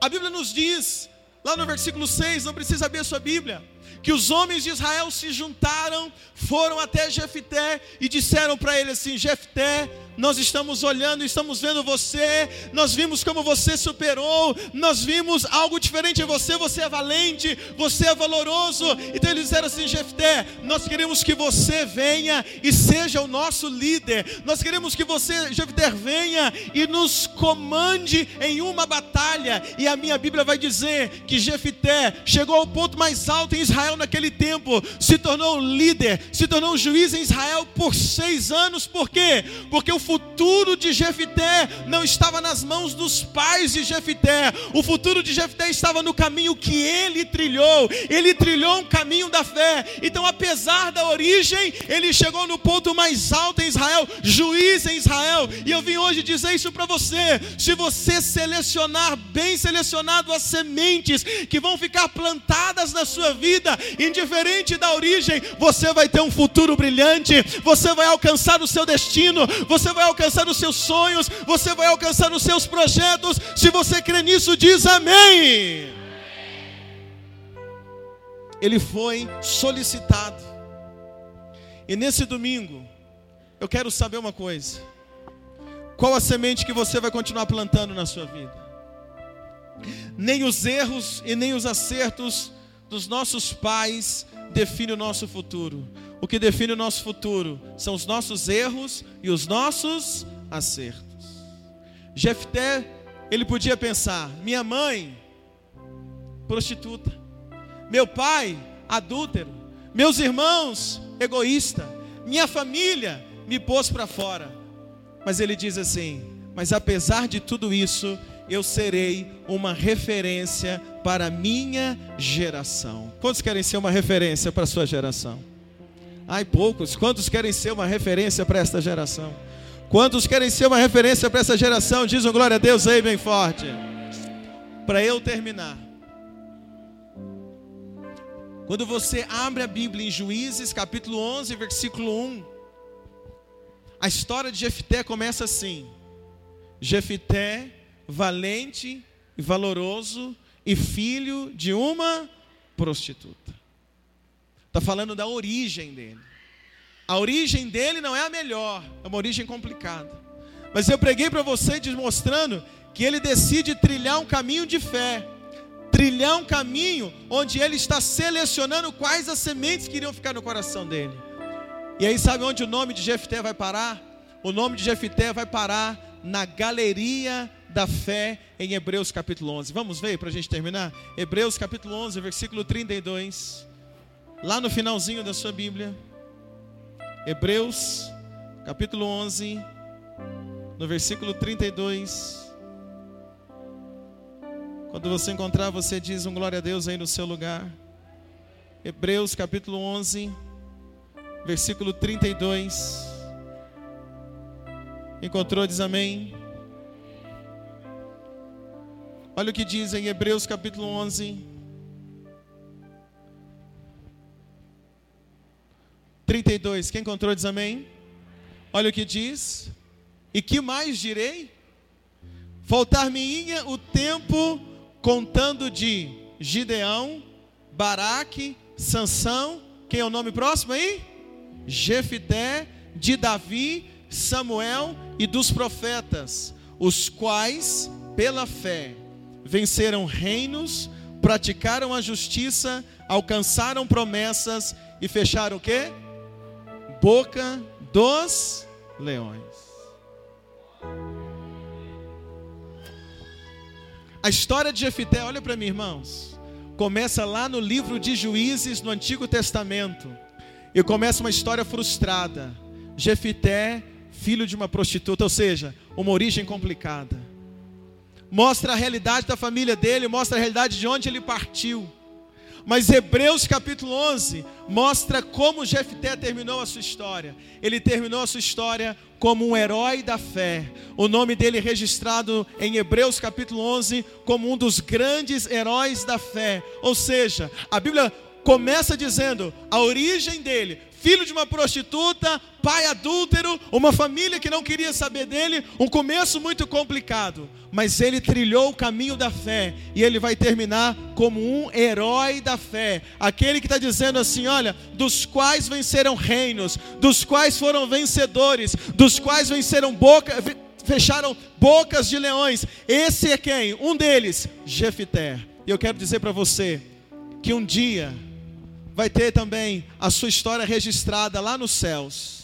A Bíblia nos diz, lá no versículo 6, não precisa abrir a sua Bíblia, que os homens de Israel se juntaram, foram até Jefité e disseram para ele assim: Jefté, nós estamos olhando, estamos vendo você, nós vimos como você superou, nós vimos algo diferente em você, você é valente, você é valoroso. Então eles disseram assim: Jefté, nós queremos que você venha e seja o nosso líder, nós queremos que você, Jefté, venha e nos comande em uma batalha. E a minha Bíblia vai dizer que Jefté chegou ao ponto mais alto em Israel naquele tempo, se tornou líder, se tornou juiz em Israel por seis anos, por quê? Porque o futuro de Jefité não estava nas mãos dos pais de Jefité. O futuro de Jefité estava no caminho que ele trilhou. Ele trilhou um caminho da fé. Então, apesar da origem, ele chegou no ponto mais alto em Israel, juiz em Israel. E eu vim hoje dizer isso para você. Se você selecionar bem selecionado as sementes que vão ficar plantadas na sua vida, indiferente da origem, você vai ter um futuro brilhante, você vai alcançar o seu destino, você vai alcançar os seus sonhos, você vai alcançar os seus projetos. Se você crê nisso, diz amém. Ele foi solicitado. E nesse domingo, eu quero saber uma coisa: qual a semente que você vai continuar plantando na sua vida? Nem os erros e nem os acertos dos nossos pais definem o nosso futuro. O que define o nosso futuro são os nossos erros e os nossos acertos. Jefté, ele podia pensar: minha mãe, prostituta, meu pai, adúltero, meus irmãos, egoísta, minha família me pôs para fora. Mas ele diz assim: Mas apesar de tudo isso, eu serei uma referência para a minha geração. Quantos querem ser uma referência para a sua geração? Ai, poucos. Quantos querem ser uma referência para esta geração? Quantos querem ser uma referência para essa geração? Diz um glória a Deus aí bem forte. Para eu terminar. Quando você abre a Bíblia em Juízes, capítulo 11, versículo 1, a história de Jefité começa assim: Jefité, valente e valoroso e filho de uma prostituta. Está falando da origem dele. A origem dele não é a melhor, é uma origem complicada. Mas eu preguei para você demonstrando que ele decide trilhar um caminho de fé, trilhar um caminho onde ele está selecionando quais as sementes que iriam ficar no coração dele. E aí sabe onde o nome de Jefté vai parar? O nome de Jefté vai parar na galeria da fé em Hebreus capítulo 11. Vamos ver para a gente terminar? Hebreus capítulo 11, versículo 32. Lá no finalzinho da sua Bíblia. Hebreus, capítulo 11, no versículo 32. Quando você encontrar, você diz um glória a Deus aí no seu lugar. Hebreus, capítulo 11, versículo 32. Encontrou, diz amém. Olha o que diz em Hebreus, capítulo 11, 32. Quem encontrou diz amém? Olha o que diz. E que mais direi? Faltar-me-ia o tempo contando de Gideão, Baraque, Sansão, quem é o nome próximo aí? Jefité, de Davi, Samuel e dos profetas, os quais, pela fé, venceram reinos, praticaram a justiça, alcançaram promessas e fecharam o quê? Boca dos leões. A história de Jefité, olha para mim, irmãos, começa lá no livro de Juízes no Antigo Testamento. E começa uma história frustrada. Jefité, filho de uma prostituta, ou seja, uma origem complicada. Mostra a realidade da família dele, mostra a realidade de onde ele partiu. Mas Hebreus capítulo 11 mostra como Jefté terminou a sua história. Ele terminou a sua história como um herói da fé. O nome dele é registrado em Hebreus capítulo 11 como um dos grandes heróis da fé. Ou seja, a Bíblia começa dizendo a origem dele filho de uma prostituta, pai adúltero, uma família que não queria saber dele, um começo muito complicado, mas ele trilhou o caminho da fé e ele vai terminar como um herói da fé, aquele que está dizendo assim: olha, dos quais venceram reinos, dos quais foram vencedores, dos quais venceram boca, fecharam bocas de leões. Esse é quem? Um deles, Jefité. E eu quero dizer para você que um dia vai ter também a sua história registrada lá nos céus.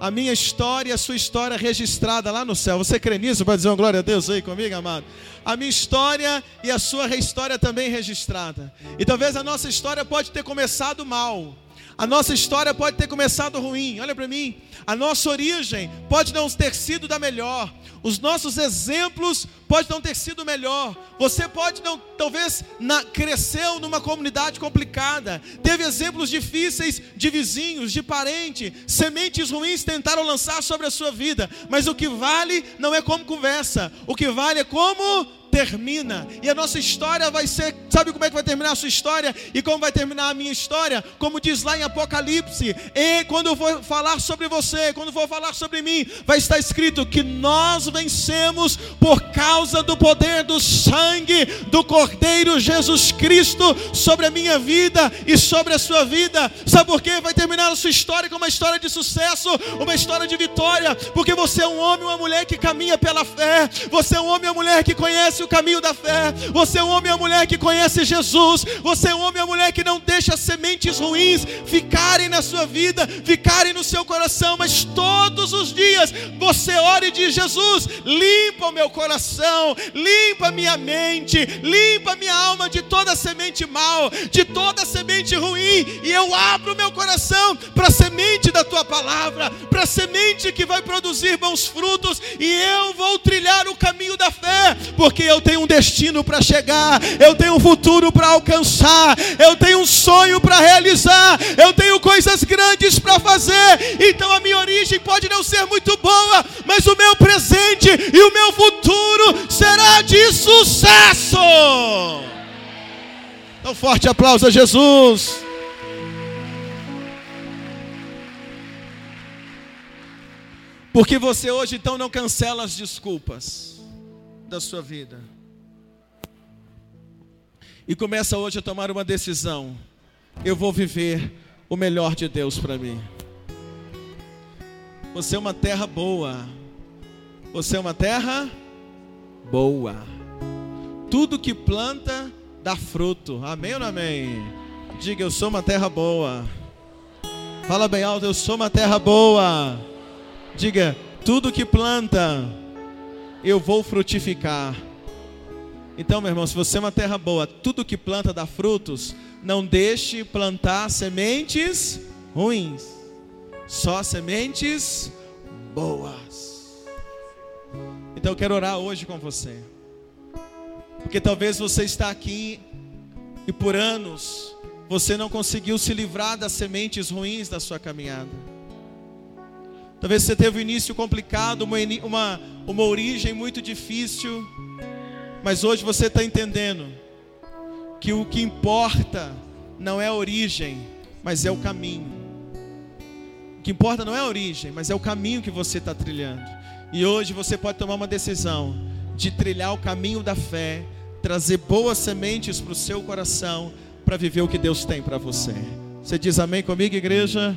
A minha história e a sua história registrada lá no céu. Você crê nisso? Vai dizer uma glória a Deus aí comigo, amado? A minha história e a sua história também registrada. E talvez a nossa história pode ter começado mal. A nossa história pode ter começado ruim. Olha para mim. A nossa origem pode não ter sido da melhor. Os nossos exemplos podem não ter sido melhor. Você pode não, talvez, na, cresceu numa comunidade complicada. Teve exemplos difíceis de vizinhos, de parente. Sementes ruins tentaram lançar sobre a sua vida. Mas o que vale não é como conversa. O que vale é como termina. E a nossa história vai ser, sabe como é que vai terminar a sua história e como vai terminar a minha história? Como diz lá em Apocalipse, e quando eu for falar sobre você, quando for falar sobre mim, vai estar escrito que nós vencemos por causa do poder do sangue do Cordeiro Jesus Cristo sobre a minha vida e sobre a sua vida. Sabe por quê? Vai terminar a sua história com uma história de sucesso, uma história de vitória, porque você é um homem, uma mulher que caminha pela fé, você é um homem, uma mulher que conhece conhece o caminho da fé, você é um homem uma mulher que conhece Jesus, você é um homem uma mulher que não deixa sementes ruins ficarem na sua vida, ficarem no seu coração, mas todos os dias você ora e diz: Jesus, limpa o meu coração, limpa a minha mente, limpa a minha alma de toda semente mal, de toda semente ruim, e eu abro o meu coração para a semente da tua palavra, para a semente que vai produzir bons frutos, e eu vou trilhar o caminho da fé, porque eu tenho um destino para chegar, eu tenho um futuro para alcançar, eu tenho um sonho para realizar, eu tenho coisas grandes para fazer. Então a minha origem pode não ser muito boa, mas o meu presente e o meu futuro será de sucesso. Um forte aplauso a Jesus. Porque você hoje então não cancela as desculpas da sua vida. E começa hoje a tomar uma decisão. Eu vou viver o melhor de Deus para mim. Você é uma terra boa. Você é uma terra boa. Tudo que planta dá fruto. Amém ou não amém? Diga, eu sou uma terra boa. Fala bem alto, eu sou uma terra boa. Diga, tudo que planta, eu vou frutificar. Então, meu irmão, se você é uma terra boa, tudo que planta dá frutos, não deixe plantar sementes ruins, só sementes boas. Então, eu quero orar hoje com você, porque talvez você está aqui e por anos você não conseguiu se livrar das sementes ruins da sua caminhada. Talvez você teve um início complicado, uma, uma, uma origem muito difícil, mas hoje você está entendendo que o que importa não é a origem, mas é o caminho. O que importa não é a origem, mas é o caminho que você está trilhando. E hoje você pode tomar uma decisão de trilhar o caminho da fé, trazer boas sementes para o seu coração, para viver o que Deus tem para você. Você diz amém comigo, igreja?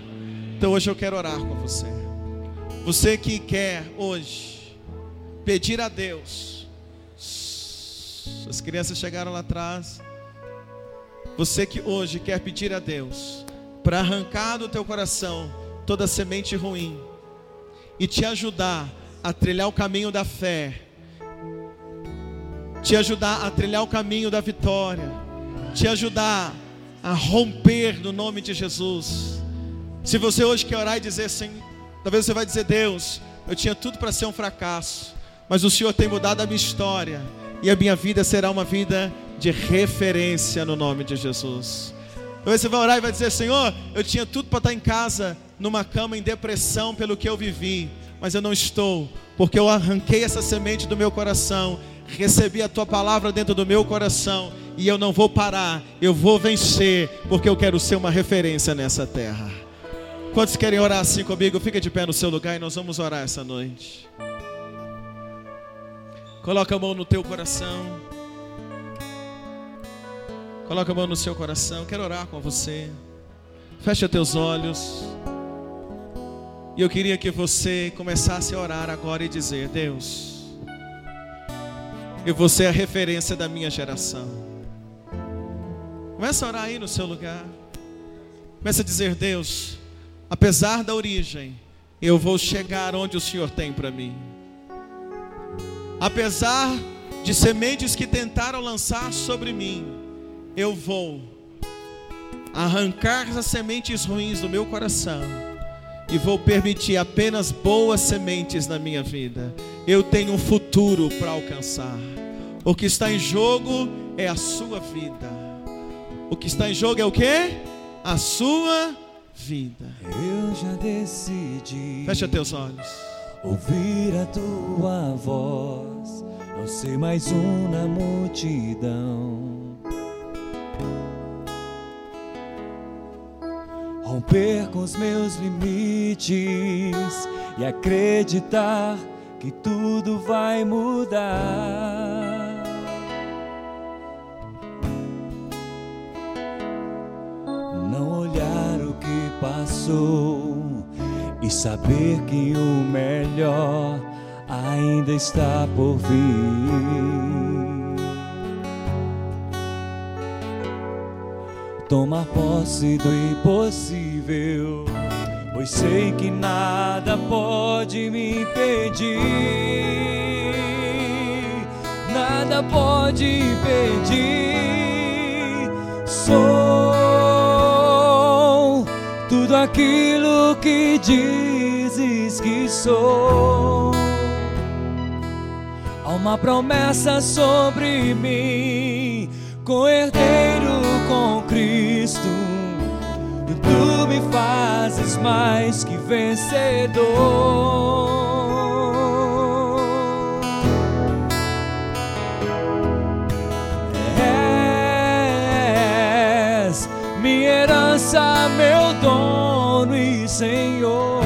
Então hoje eu quero orar com você. Você que quer hoje pedir a Deus, as crianças chegaram lá atrás. Você que hoje quer pedir a Deus para arrancar do teu coração toda semente ruim e te ajudar a trilhar o caminho da fé, te ajudar a trilhar o caminho da vitória, te ajudar a romper no nome de Jesus. Se você hoje quer orar e dizer assim, Talvez você vai dizer, Deus, eu tinha tudo para ser um fracasso, mas o Senhor tem mudado a minha história e a minha vida será uma vida de referência no nome de Jesus. Talvez você vai orar e vai dizer, Senhor, eu tinha tudo para estar em casa, numa cama em depressão pelo que eu vivi, mas eu não estou, porque eu arranquei essa semente do meu coração, recebi a tua palavra dentro do meu coração e eu não vou parar, eu vou vencer, porque eu quero ser uma referência nessa terra. Quantos querem orar assim comigo? Fica de pé no seu lugar e nós vamos orar essa noite. Coloca a mão no teu coração. Coloca a mão no seu coração. Quero orar com você. Fecha teus olhos. E eu queria que você começasse a orar agora e dizer: Deus, eu vou ser a referência da minha geração. Começa a orar aí no seu lugar. Começa a dizer: Deus, apesar da origem, eu vou chegar onde o Senhor tem para mim. Apesar de sementes que tentaram lançar sobre mim, eu vou arrancar as sementes ruins do meu coração e vou permitir apenas boas sementes na minha vida. Eu tenho um futuro para alcançar. O que está em jogo é a sua vida. O que está em jogo é o que? A sua vida vida. Eu já decidi. Fecha teus olhos. Ouvir a tua voz, não ser mais um na multidão. Romper com os meus limites e acreditar que tudo vai mudar passou e saber que o melhor ainda está por vir. Tomar posse do impossível, pois sei que nada pode me impedir. Nada pode impedir. Sou tudo aquilo que dizes que sou. Há uma promessa sobre mim, com herdeiro com Cristo. Tu me fazes mais que vencedor. Minha herança, meu dono e Senhor.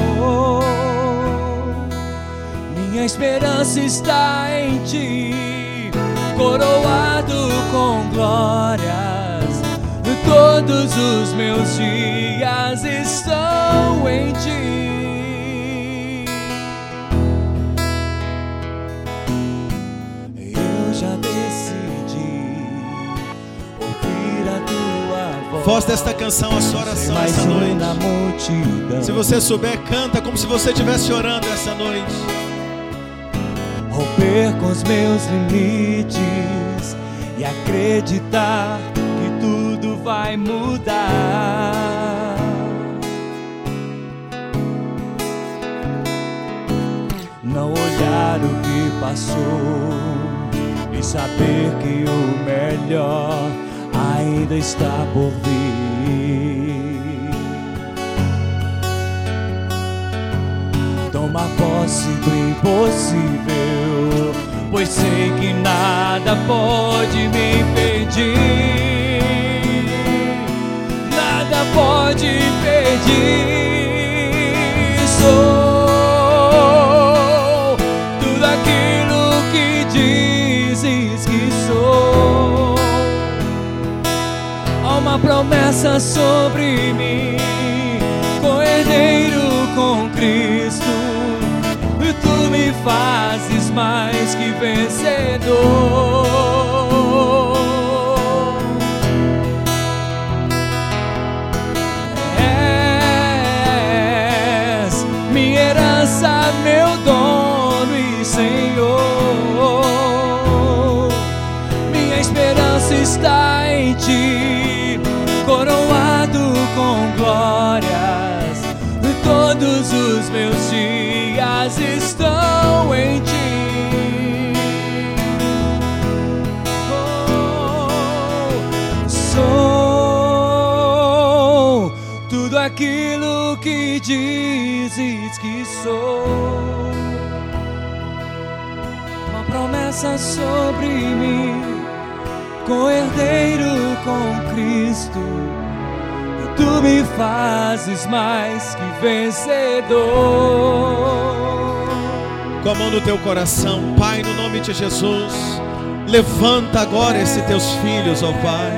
Minha esperança está em ti, coroado com glórias. Todos os meus dias estão em ti. Voz. Desta canção, a sua oração essa noite. Se você souber, canta como se você estivesse orando essa noite. romper com os meus limites e acreditar que tudo vai mudar. Não olhar o que passou e saber que o melhor ainda está por vir. tomar posse do impossível, pois sei que nada pode me impedir, nada pode impedir. Promessa sobre mim, com herdeiro com Cristo. Tu me fazes mais que vencedor. És minha herança, meu dono e Senhor. Com glórias. Todos os meus dias estão em ti. Oh, sou tudo aquilo que dizes que sou. Uma promessa sobre mim, com herdeiro com Cristo. Tu me fazes mais que vencedor. Com a mão no teu coração, Pai, no nome de Jesus, levanta agora esses teus filhos, ó Pai.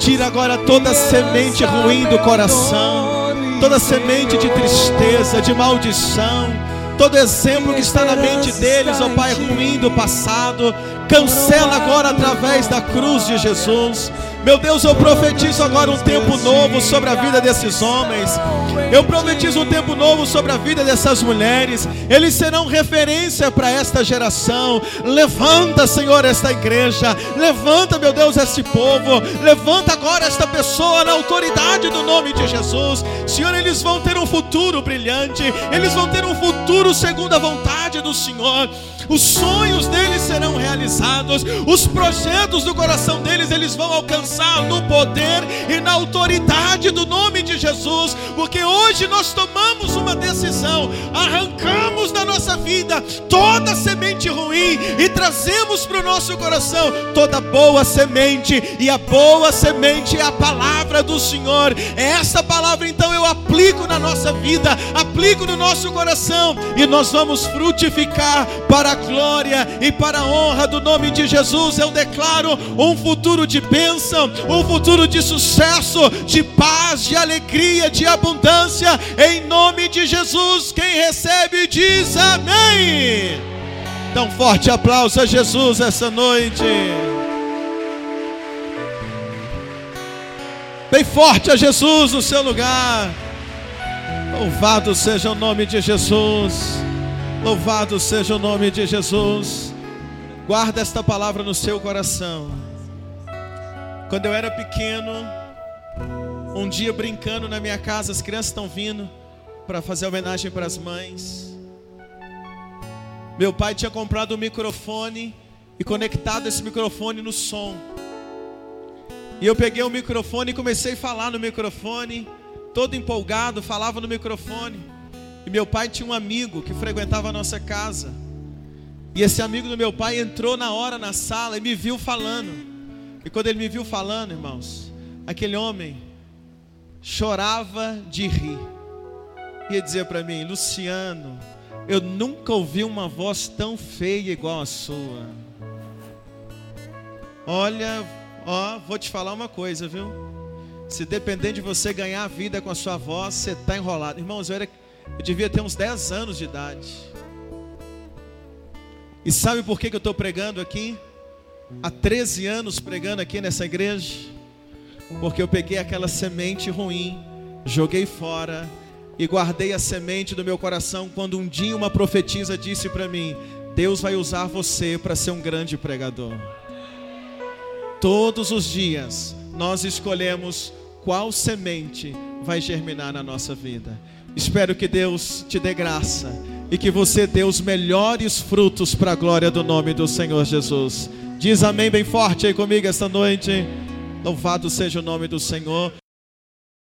Tira agora toda semente ruim do coração, toda semente de tristeza, de maldição, todo exemplo que está na mente deles, ó Pai, ruim do passado. Cancela agora através da cruz de Jesus. Meu Deus, eu profetizo agora um tempo novo sobre a vida desses homens. Eu profetizo um tempo novo sobre a vida dessas mulheres. Eles serão referência para esta geração. Levanta, Senhor, esta igreja. Levanta, meu Deus, este povo. Levanta agora esta pessoa na autoridade do nome de Jesus. Senhor, eles vão ter um futuro brilhante. Eles vão ter um futuro segundo a vontade do Senhor. Os sonhos deles serão realizados. Os projetos do coração deles eles vão alcançar no poder e na autoridade do nome de Jesus, porque hoje nós tomamos uma decisão, arrancamos da nossa vida toda semente ruim e trazemos para o nosso coração toda boa semente, e a boa semente é a palavra do Senhor. É essa palavra então eu aplico na nossa vida, aplico no nosso coração, e nós vamos frutificar para a glória e para a honra do nome de Jesus. Eu declaro um futuro de bênção, um futuro de sucesso, de paz, de alegria, de abundância, em nome de Jesus. Quem recebe diz amém. Dá um forte aplauso a Jesus essa noite. Bem forte a Jesus no seu lugar. Louvado seja o nome de Jesus. Louvado seja o nome de Jesus. Guarda esta palavra no seu coração. Quando eu era pequeno, um dia brincando na minha casa, as crianças estão vindo para fazer homenagem para as mães. Meu pai tinha comprado um microfone e conectado esse microfone no som. E eu peguei o microfone e comecei a falar no microfone, todo empolgado, falava no microfone. E meu pai tinha um amigo que frequentava a nossa casa. E esse amigo do meu pai entrou na hora na sala e me viu falando. E quando ele me viu falando, irmãos, aquele homem chorava de rir. Ia dizer para mim, Luciano, eu nunca ouvi uma voz tão feia igual a sua. Olha, ó, vou te falar uma coisa, viu? Se depender de você ganhar a vida com a sua voz, você está enrolado. Irmãos, eu, era, eu devia ter uns 10 anos de idade. E sabe por que, que eu estou pregando aqui? Há 13 anos pregando aqui nessa igreja. Porque eu peguei aquela semente ruim, joguei fora e guardei a semente do meu coração quando um dia uma profetisa disse para mim: Deus vai usar você para ser um grande pregador. Todos os dias nós escolhemos qual semente vai germinar na nossa vida. Espero que Deus te dê graça e que você dê os melhores frutos para a glória do nome do Senhor Jesus. Diz amém bem forte aí comigo esta noite. Louvado seja o nome do Senhor.